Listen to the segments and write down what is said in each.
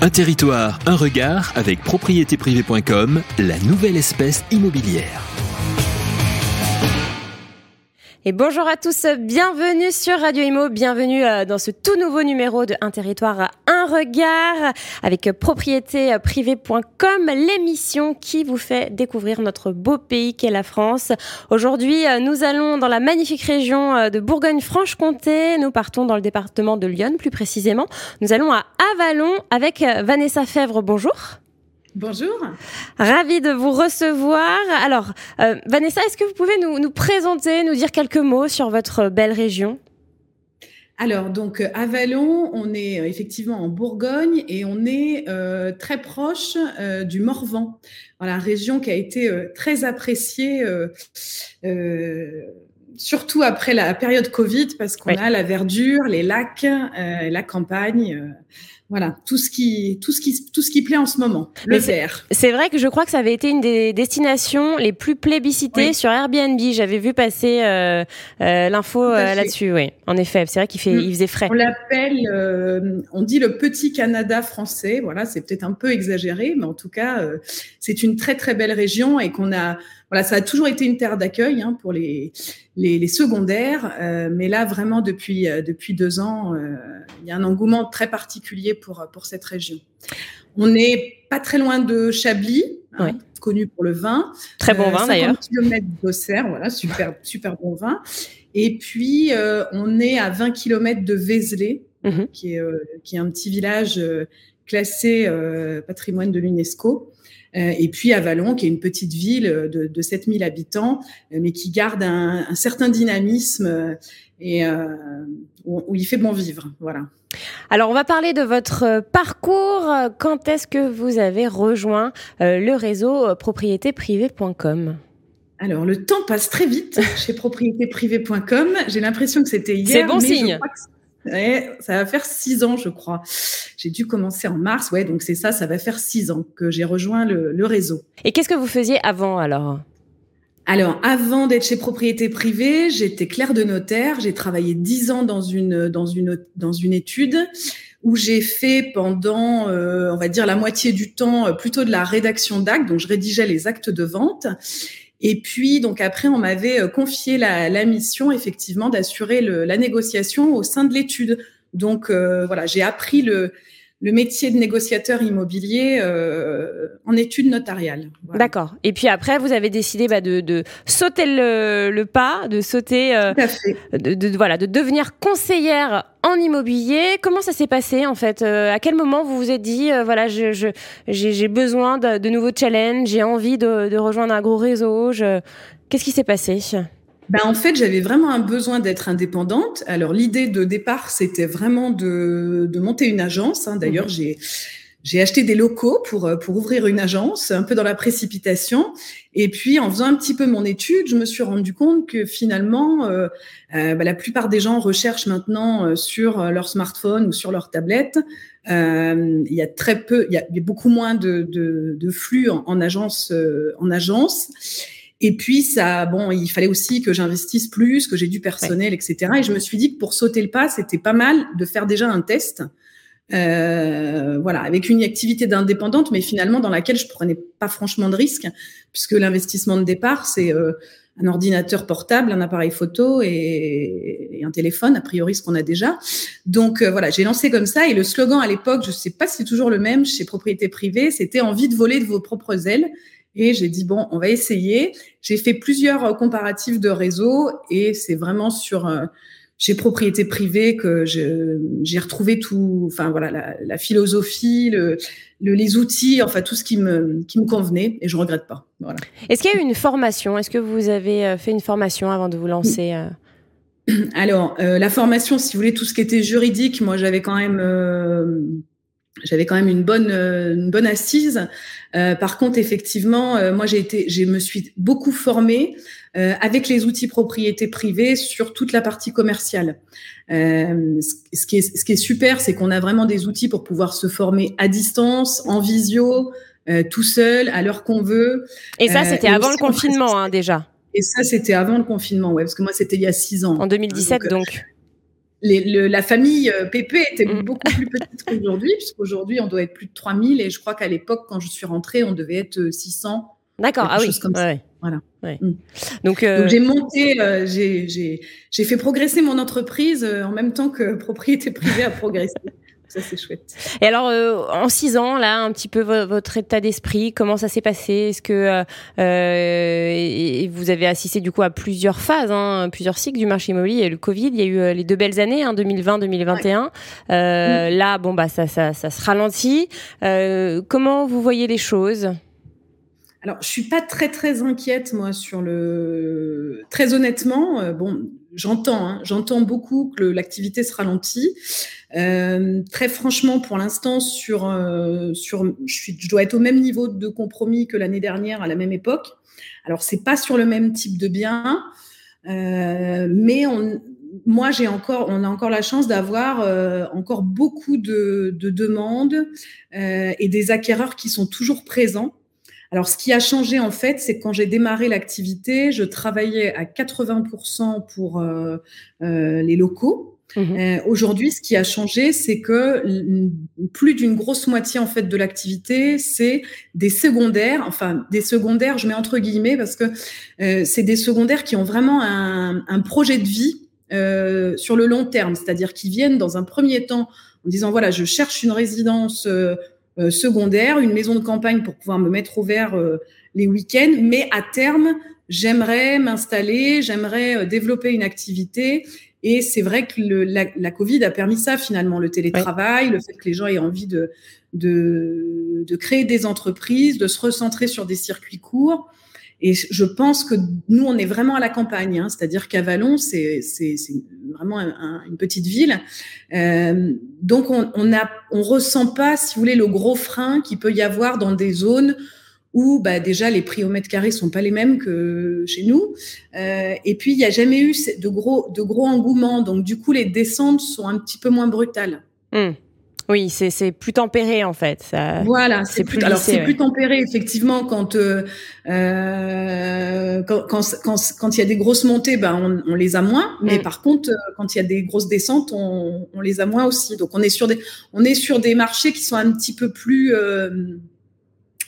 Un territoire, un regard avec propriétéprivée.com, la nouvelle espèce immobilière. Et bonjour à tous, bienvenue sur Radio Imo, bienvenue euh, dans ce tout nouveau numéro de Un territoire, un regard avec propriétéprivée.com, l'émission qui vous fait découvrir notre beau pays qu'est la France. Aujourd'hui, euh, nous allons dans la magnifique région euh, de Bourgogne-Franche-Comté. Nous partons dans le département de Lyon plus précisément. Nous allons à Avalon avec Vanessa Fèvre. Bonjour. Bonjour. Ravi de vous recevoir. Alors, euh, Vanessa, est-ce que vous pouvez nous, présenter, nous dire quelques mots sur votre belle région? Alors, donc, à Vallon, on est euh, effectivement en Bourgogne et on est euh, très proche du Morvan. Voilà, région qui a été très appréciée, surtout après la période Covid, parce qu'on a la verdure, les lacs, la campagne voilà, tout ce qui, tout ce qui, tout ce qui plaît en ce moment, le vert. C'est vrai que je crois que ça avait été une des destinations les plus plébiscitées sur Airbnb. J'avais vu passer euh, euh, l'info euh, là-dessus. Oui, en effet, c'est vrai qu'il fait, mm. il faisait frais. On l'appelle, on dit le petit Canada français. Voilà, c'est peut-être un peu exagéré, mais en tout cas, c'est une très très belle région et qu'on a voilà, ça a toujours été une terre d'accueil hein, pour les, les, les secondaires, euh, mais là vraiment depuis euh, depuis deux ans, euh, il y a un engouement très particulier pour pour cette région. On n'est pas très loin de Chablis, hein, connu pour le vin. Très bon vin d'ailleurs. km d'Auxerre, voilà, super super bon vin. Et puis on est à 20 km de Vézelay, mhm. qui est qui est un petit village classé patrimoine de l'UNESCO. Euh, et puis Avalon, qui est une petite ville de, de 7000 habitants, euh, mais qui garde un, un certain dynamisme euh, et où, il fait bon vivre. Voilà. Alors, on va parler de votre parcours. Quand est-ce que vous avez rejoint le réseau propriétéprivée.com alors, le temps passe très vite chez propriétéprivée.com. J'ai l'impression que c'était hier. C'est bon signe ça va faire six ans, je crois. J'ai dû commencer en mars, ouais, donc c'est ça, ça va faire six ans que j'ai rejoint le, réseau. Et qu'est-ce que vous faisiez avant alors? Alors, avant d'être chez Propriété Privée, j'étais clerc de notaire. J'ai travaillé dix ans dans une dans une dans une étude où j'ai fait pendant, euh, on va dire, la moitié du temps euh, plutôt de la rédaction d'actes. Donc, je rédigeais les actes de vente. Et puis, donc après, on m'avait euh, confié la, la mission, effectivement, d'assurer la négociation au sein de l'étude. Donc, euh, voilà, j'ai appris le, le métier de négociateur immobilier euh, en études notariales. D'accord. Et puis après, vous avez décidé bah, de, de, sauter le, le, pas, de sauter, euh, De, de, voilà, de devenir conseillère en immobilier. Comment ça s'est passé en fait euh, À quel moment vous vous êtes dit, euh, voilà, j'ai je, besoin de, de nouveaux challenges, j'ai envie de, rejoindre un gros réseau. Qu'est-ce qui s'est passé? Ben, en fait, j'avais vraiment un besoin d'être indépendante. Alors, l'idée de départ, c'était vraiment de, de, monter une agence. Hein. D'ailleurs, mmh. j'ai j'ai acheté des locaux pour pour ouvrir une agence, un peu dans la précipitation. Et puis, en faisant un petit peu mon étude, je me suis rendu compte que finalement, euh, euh, ben, la plupart des gens recherchent maintenant euh, sur leur smartphone ou sur leur tablette. il y a très peu, il y a, beaucoup moins de, de, de flux en, en agence en agence. Et puis ça, bon, il fallait aussi que j'investisse plus, que j'ai du personnel, etc. Et je me suis dit que pour sauter le pas, c'était pas mal de faire déjà un test, euh, voilà, avec une activité d'indépendante, mais finalement dans laquelle je prenais pas franchement de risques, puisque l'investissement de départ, c'est euh, un ordinateur portable, un appareil photo et, un téléphone, a priori ce qu'on a déjà. Donc euh, voilà, j'ai lancé comme ça et le slogan à l'époque, je sais pas si c'est toujours le même chez Propriété Privée, c'était envie de voler de vos propres ailes. Et j'ai dit, bon, on va essayer. J'ai fait plusieurs euh, comparatifs de réseaux et c'est vraiment sur euh, chez propriété privée que j'ai retrouvé tout, enfin voilà, la, philosophie, le, les outils, enfin tout ce qui me, qui me convenait et je regrette pas. Voilà. Est-ce qu'il y a eu une formation? Est-ce que vous avez euh, fait une formation avant de vous lancer Alors, la formation, si vous voulez, tout ce qui était juridique, moi j'avais quand même j'avais quand même une bonne euh, une bonne assise. Euh, par contre, effectivement, euh, moi j'ai été, je me suis beaucoup formée euh, avec les outils propriété privée sur toute la partie commerciale. ce qui est ce qui est super, c'est qu'on a vraiment des outils pour pouvoir se former à distance, en visio, tout seul, à l'heure qu'on veut. Et ça, c'était avant le confinement, hein, déjà. Et ça, c'était avant le confinement, ouais, parce que moi, c'était il y a six ans. En 2017, donc. La famille PP était mm. beaucoup plus petite qu'aujourd'hui, puisqu'aujourd'hui, on doit être plus de 3000 et je crois qu'à l'époque, quand je suis rentrée, on devait être 600. D'accord, ah oui. Comme ça. Voilà. Mm. Donc, j'ai monté, j'ai fait progresser mon entreprise en même temps que propriété privée a progressé. Ça, c'est chouette. Et alors, euh, en six ans, là, un petit peu votre état d'esprit, comment ça s'est passé? Est-ce que euh, euh vous avez assisté du coup à plusieurs phases, hein, plusieurs cycles du marché immobilier? Il y a eu le Covid, il y a eu euh, les deux belles années, hein, 2020-2021. Euh. Là, bon, bah, ça, ça, ça se ralentit. comment vous voyez les choses? Alors, je suis pas très très inquiète moi sur le. Très honnêtement, bon, j'entends, hein, j'entends beaucoup que l'activité se ralentit. Euh, très franchement, pour l'instant, sur, euh, sur, je, je dois être au même niveau de compromis que l'année dernière à la même époque. Alors, c'est pas sur le même type de bien, euh, mais on, moi, j'ai encore, on a encore la chance d'avoir euh, encore beaucoup de, de demandes euh, et des acquéreurs qui sont toujours présents. Alors, ce qui a changé en fait, c'est que quand j'ai démarré l'activité, je travaillais à 80% pour euh, euh, les locaux. Mmh euh, Aujourd'hui, ce qui a changé, c'est que plus d'une grosse moitié en fait de l'activité, c'est des secondaires. Enfin, des secondaires, je mets entre guillemets parce que euh, c'est des secondaires qui ont vraiment un, un projet de vie euh, sur le long terme, c'est-à-dire qui viennent dans un premier temps en disant voilà, je cherche une résidence euh, secondaire, une maison de campagne pour pouvoir me mettre au vert euh, les week-ends, mais à terme, j'aimerais m'installer, j'aimerais euh, développer une activité. Et c'est vrai que le, la, la, Covid a permis ça finalement, le télétravail, le fait que les gens aient envie de, de, de créer des entreprises, de se recentrer sur des circuits courts. Et je pense que nous, on est vraiment à la campagne, hein, c'est-à-dire qu'à Vallon, c'est vraiment une petite ville. Euh, donc, on on, a, on ressent pas, si vous voulez, le gros frein qu'il peut y avoir dans des zones où bah, déjà les prix au mètre carré sont pas les mêmes que chez nous. Euh, et puis, il n'y a jamais eu de gros, de gros engouements. Donc, du coup, les descentes sont un petit peu moins brutales. Mmh. Oui, c'est plus tempéré en fait. Ça, voilà, c'est plus, alors c'est plus tempéré effectivement quand euh, euh quand quand quand quand il y a des grosses montées, ben on, on les a moins. Mais mm. par contre, euh, quand il y a des grosses descentes, on, on, les a moins aussi. Donc on est sur des on est sur des marchés qui sont un petit peu plus euh,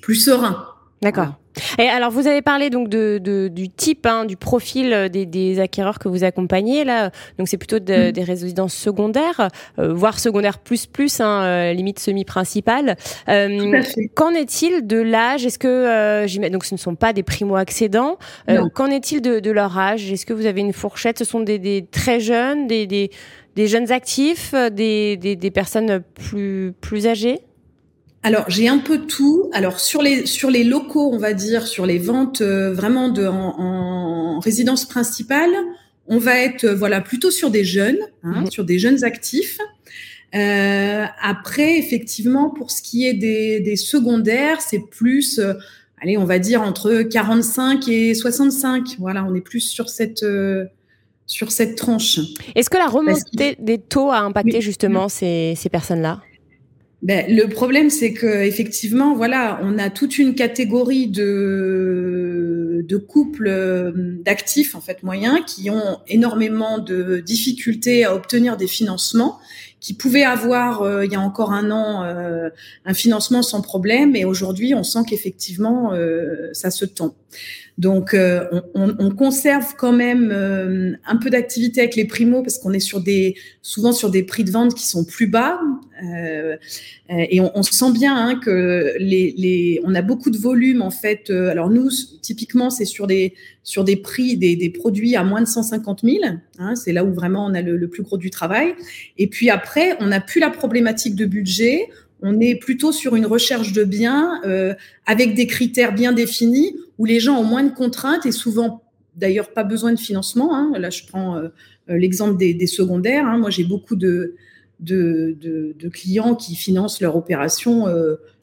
plus sereins. D'accord. Et alors, vous avez parlé donc de, de du type, hein, du profil euh, des, des, acquéreurs que vous accompagnez là. Donc, c'est plutôt de, mm. des résidences secondaires, euh, voire secondaires plus plus, hein, euh, limite semi-principale. Euh, qu'en est-il de l'âge? Est-ce que euh, donc ce ne sont pas des primo-accédants Qu'en est-il de, de, leur âge? Est-ce que vous avez une fourchette? Ce sont des, des très jeunes, des, des, des jeunes actifs, des, des, des personnes plus plus âgées? Alors j'ai un peu tout. Alors sur les sur les locaux, on va dire sur les ventes euh, vraiment de en, résidence principale, on va être euh, voilà plutôt sur des jeunes, hein, mhm. sur des jeunes actifs. Euh, après, effectivement, pour ce qui est des, des secondaires, c'est plus, allez, on va dire entre 45 et 65. Voilà, on est plus sur cette sur cette tranche. Est-ce que la remontée des taux a impacté justement ces, ces personnes-là? Ben, le problème, c'est que effectivement, voilà, on a toute une catégorie de, couples euh, d'actifs en fait moyens qui ont énormément de difficultés à obtenir des financements, qui pouvaient avoir euh, il y a encore un an euh, un financement sans problème, et aujourd'hui, on sent qu'effectivement, ça se tend. Donc, euh, on, on, conserve quand même euh, un peu d'activité avec les primos parce qu'on est souvent sur des prix de vente qui sont plus bas. Euh, et on, sent bien hein, que les, on a beaucoup de volume en fait. alors nous, typiquement, c'est sur des, sur des prix des, des, produits à moins de 150 000. Hein, c'est là où vraiment on a le, le plus gros du travail. Et puis après, on n'a plus la problématique de budget on est plutôt sur une recherche de biens euh, avec des critères bien définis où les gens ont moins de contraintes et souvent d'ailleurs pas besoin de financement. Hein. Là, je prends euh, euh, l'exemple des, secondaires. Hein. Moi, j'ai beaucoup de, de, de, clients qui financent leur opération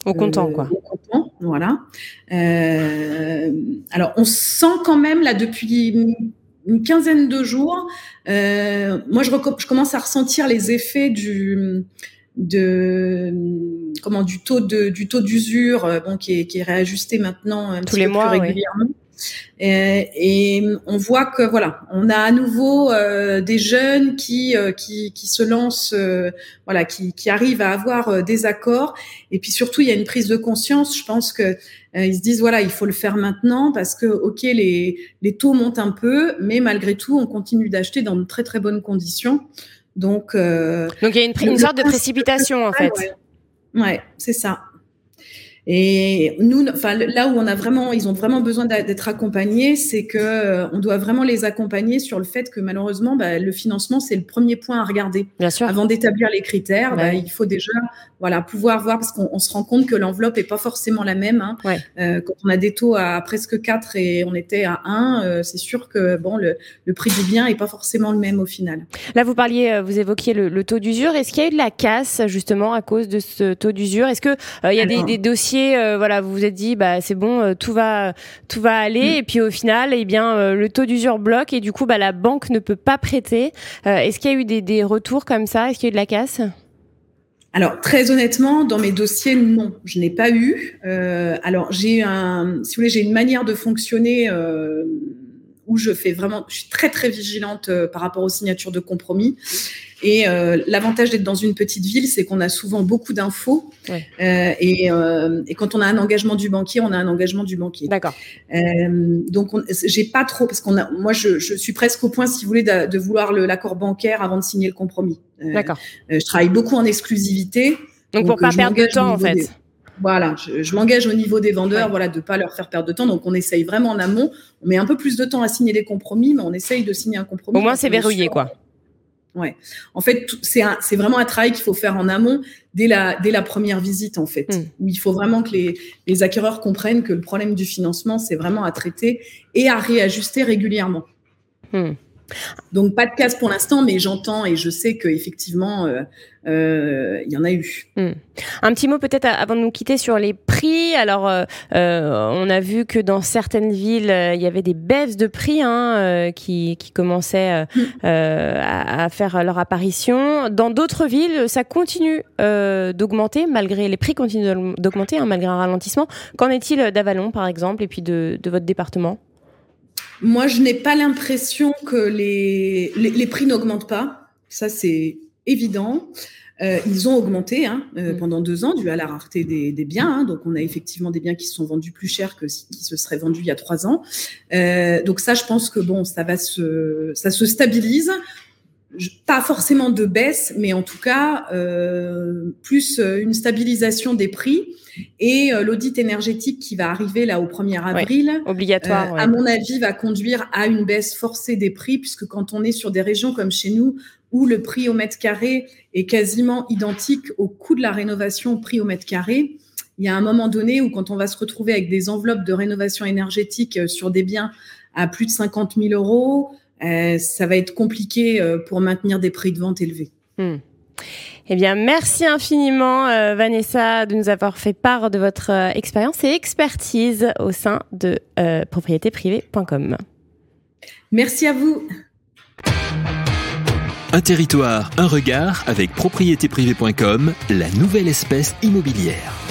au comptant, quoi. Au comptant, voilà. alors, on sent quand même là depuis une, quinzaine de jours. moi, je, je commence à ressentir les effets du de comment du taux de du taux d'usure euh, bon qui est, qui est réajusté maintenant un tous les mois régulièrement Et, on voit que voilà, on a à nouveau des jeunes qui, qui, qui se lancent, voilà, qui, qui arrivent à avoir des accords. Et puis surtout, il y a une prise de conscience. Je pense que ils se disent voilà, il faut le faire maintenant parce que ok, les, les taux montent un peu, mais malgré tout, on continue d'acheter dans de très très bonnes conditions. Donc, euh, donc il y a une, une sorte de précipitation en fait. ouais c'est ça. Et nous, enfin là où on a vraiment, ils ont vraiment besoin d'être accompagnés, c'est que euh, on doit vraiment les accompagner sur le fait que malheureusement, bah, le financement c'est le premier point à regarder. Bien sûr. Avant d'établir les critères, bah, il faut déjà, voilà, pouvoir voir parce qu'on se rend compte que l'enveloppe est pas forcément la même. Hein. Euh, quand on a des taux à presque 4 et on était à 1, euh, c'est sûr que bon, le, le, prix du bien est pas forcément le même au final. Là, vous parliez, vous évoquiez le, le taux d'usure. Est-ce qu'il y a eu de la casse justement à cause de ce taux d'usure? Est-ce que il y a des, des dossiers euh, voilà, vous vous êtes dit, bah c'est bon, euh, tout va, tout va aller, mm. et puis au final, eh bien, euh, le taux d'usure bloque et du coup, bah la banque ne peut pas prêter. Est-ce qu'il y a eu des, des retours comme ça? Est-ce qu'il y a eu de la casse? Alors très honnêtement, dans mes dossiers, non, je n'ai pas eu. alors j'ai un, si vous voulez, j'ai une manière de fonctionner où je fais vraiment, je suis très très vigilante par rapport aux signatures de compromis. Et euh, l'avantage d'être dans une petite ville, c'est qu'on a souvent beaucoup d'infos. Euh, et, euh, et, quand on a un engagement du banquier, on a un engagement du banquier. D'accord. donc, j'ai pas trop, parce qu'on a, moi, je, je, suis presque au point, si vous voulez, de, de vouloir l'accord bancaire avant de signer le compromis. D'accord. je travaille beaucoup en exclusivité. Donc, pour pas perdre de temps, en fait. Voilà, je, je m'engage au niveau des vendeurs, voilà, de pas leur faire perdre de temps. Donc, on essaye vraiment en amont. On met un peu plus de temps à signer des compromis, mais on essaye de signer un compromis. Au moins, c'est verrouillé, quoi. Ouais. En fait, c'est vraiment un travail qu'il faut faire en amont dès la, dès la première visite, en fait, mm. où il faut vraiment que les, les acquéreurs comprennent que le problème du financement, c'est vraiment à traiter et à réajuster régulièrement. Mm. Donc pas de casse pour l'instant, mais j'entends et je sais qu'effectivement, euh, euh, il y en a eu. Hmm. Un petit mot peut-être avant de nous quitter sur les prix. Alors, euh, on a vu que dans certaines villes, il y avait des baisses de prix hein, qui, qui, commençaient hmm. à, faire leur apparition. Dans d'autres villes, ça continue d'augmenter, malgré les prix continuent d'augmenter, hein, malgré un ralentissement. Qu'en est-il d'Avalon, par exemple, et puis de, de votre département? Moi, je n'ai pas l'impression que les, les, prix n'augmentent pas. Ça, c'est évident. Euh, ils ont augmenté hein, euh, mm. pendant deux ans dû à la rareté des, des biens. Hein. donc, on a effectivement des biens qui se sont vendus plus cher que qui se seraient vendus il y a trois ans. Euh, donc ça, je pense que bon, ça va se, ça se stabilise pas forcément de baisse, mais en tout cas euh, plus euh, une stabilisation des prix et euh, l'audit énergétique qui va arriver là au 1er avril, obligatoire, à mon avis, va conduire à une baisse forcée des prix puisque quand on est sur des régions comme chez nous où le prix au mètre carré est quasiment identique au coût de la rénovation au prix au mètre carré, il y a un moment donné où quand on va se retrouver avec des enveloppes de rénovation énergétique sur des biens à plus de 50 000 euros, euh, ça va être compliqué euh, pour maintenir des prix de vente élevés. Hmm. Eh bien, merci infiniment, euh, Vanessa, de nous avoir fait part de votre expérience et expertise au sein de propriétéprivée.com. Merci à vous. Un territoire, un regard avec propriétéprivée.com, la nouvelle espèce immobilière.